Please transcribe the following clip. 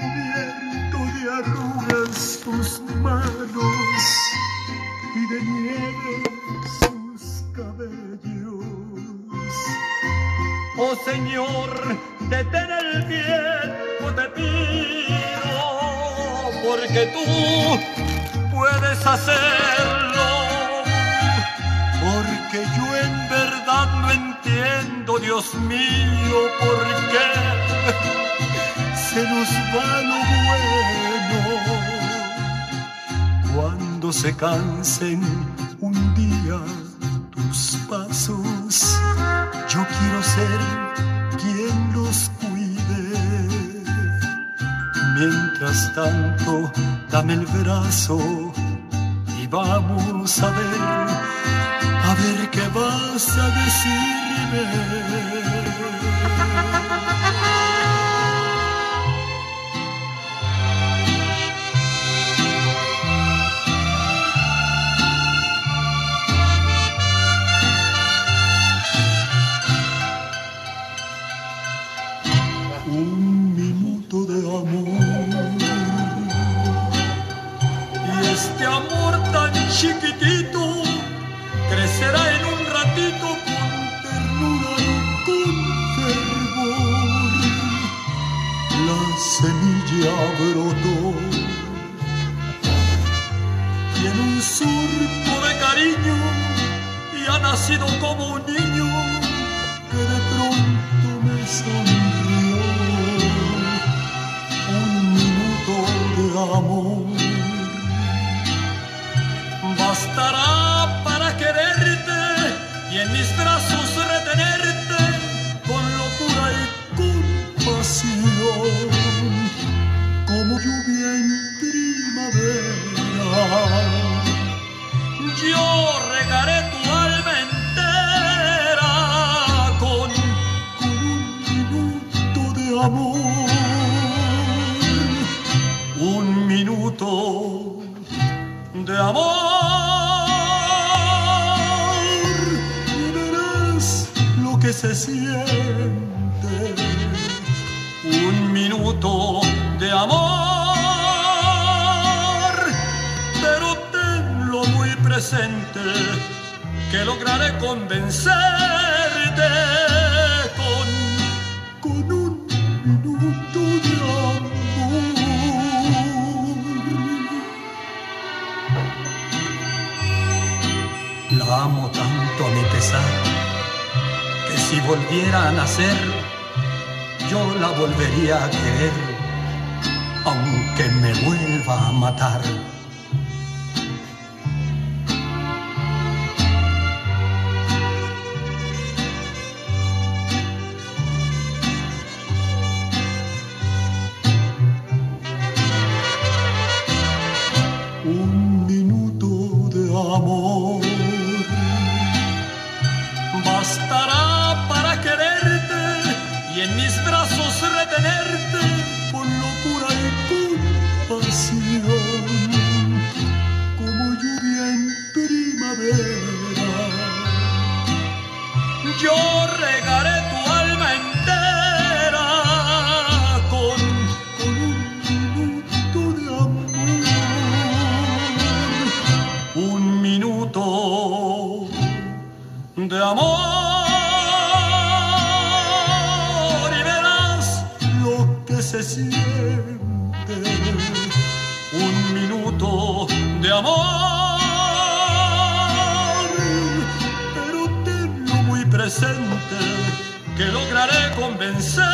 cubierto de arrugas tus manos y de nieve sus cabellos. Oh Señor, detén el viento, te pido, porque tú puedes hacerlo. Porque yo en verdad no entiendo, Dios mío, por qué se nos va lo bueno. Cuando se cansen un día tus pasos, yo quiero ser quien los cuide. Mientras tanto, dame el brazo y vamos a ver, a ver qué vas a decirme. Con ternura y con fervor. La semilla brotó y en un surco de cariño y ha nacido como un niño que de pronto me sonrió. Un minuto de amor bastará en mis brazos retenerte con locura y compasión, como lluvia en primavera. Yo regaré tu alma entera con un minuto de amor, un minuto de amor se siente. Un minuto de amor, pero tenlo muy presente que lograré convencerte con, un minuto de amor. La amo tanto a mi pesar, si volviera a nacer, yo la volvería a querer, aunque me vuelva a matar. Un minuto de amor y en mis brazos retenerte con locura y compasión, como lluvia en primavera. Yo regaré tu alma entera con, con un minuto de amor, un minuto de amor se siente. Un minuto de amor, pero tenlo muy presente que lograré convencer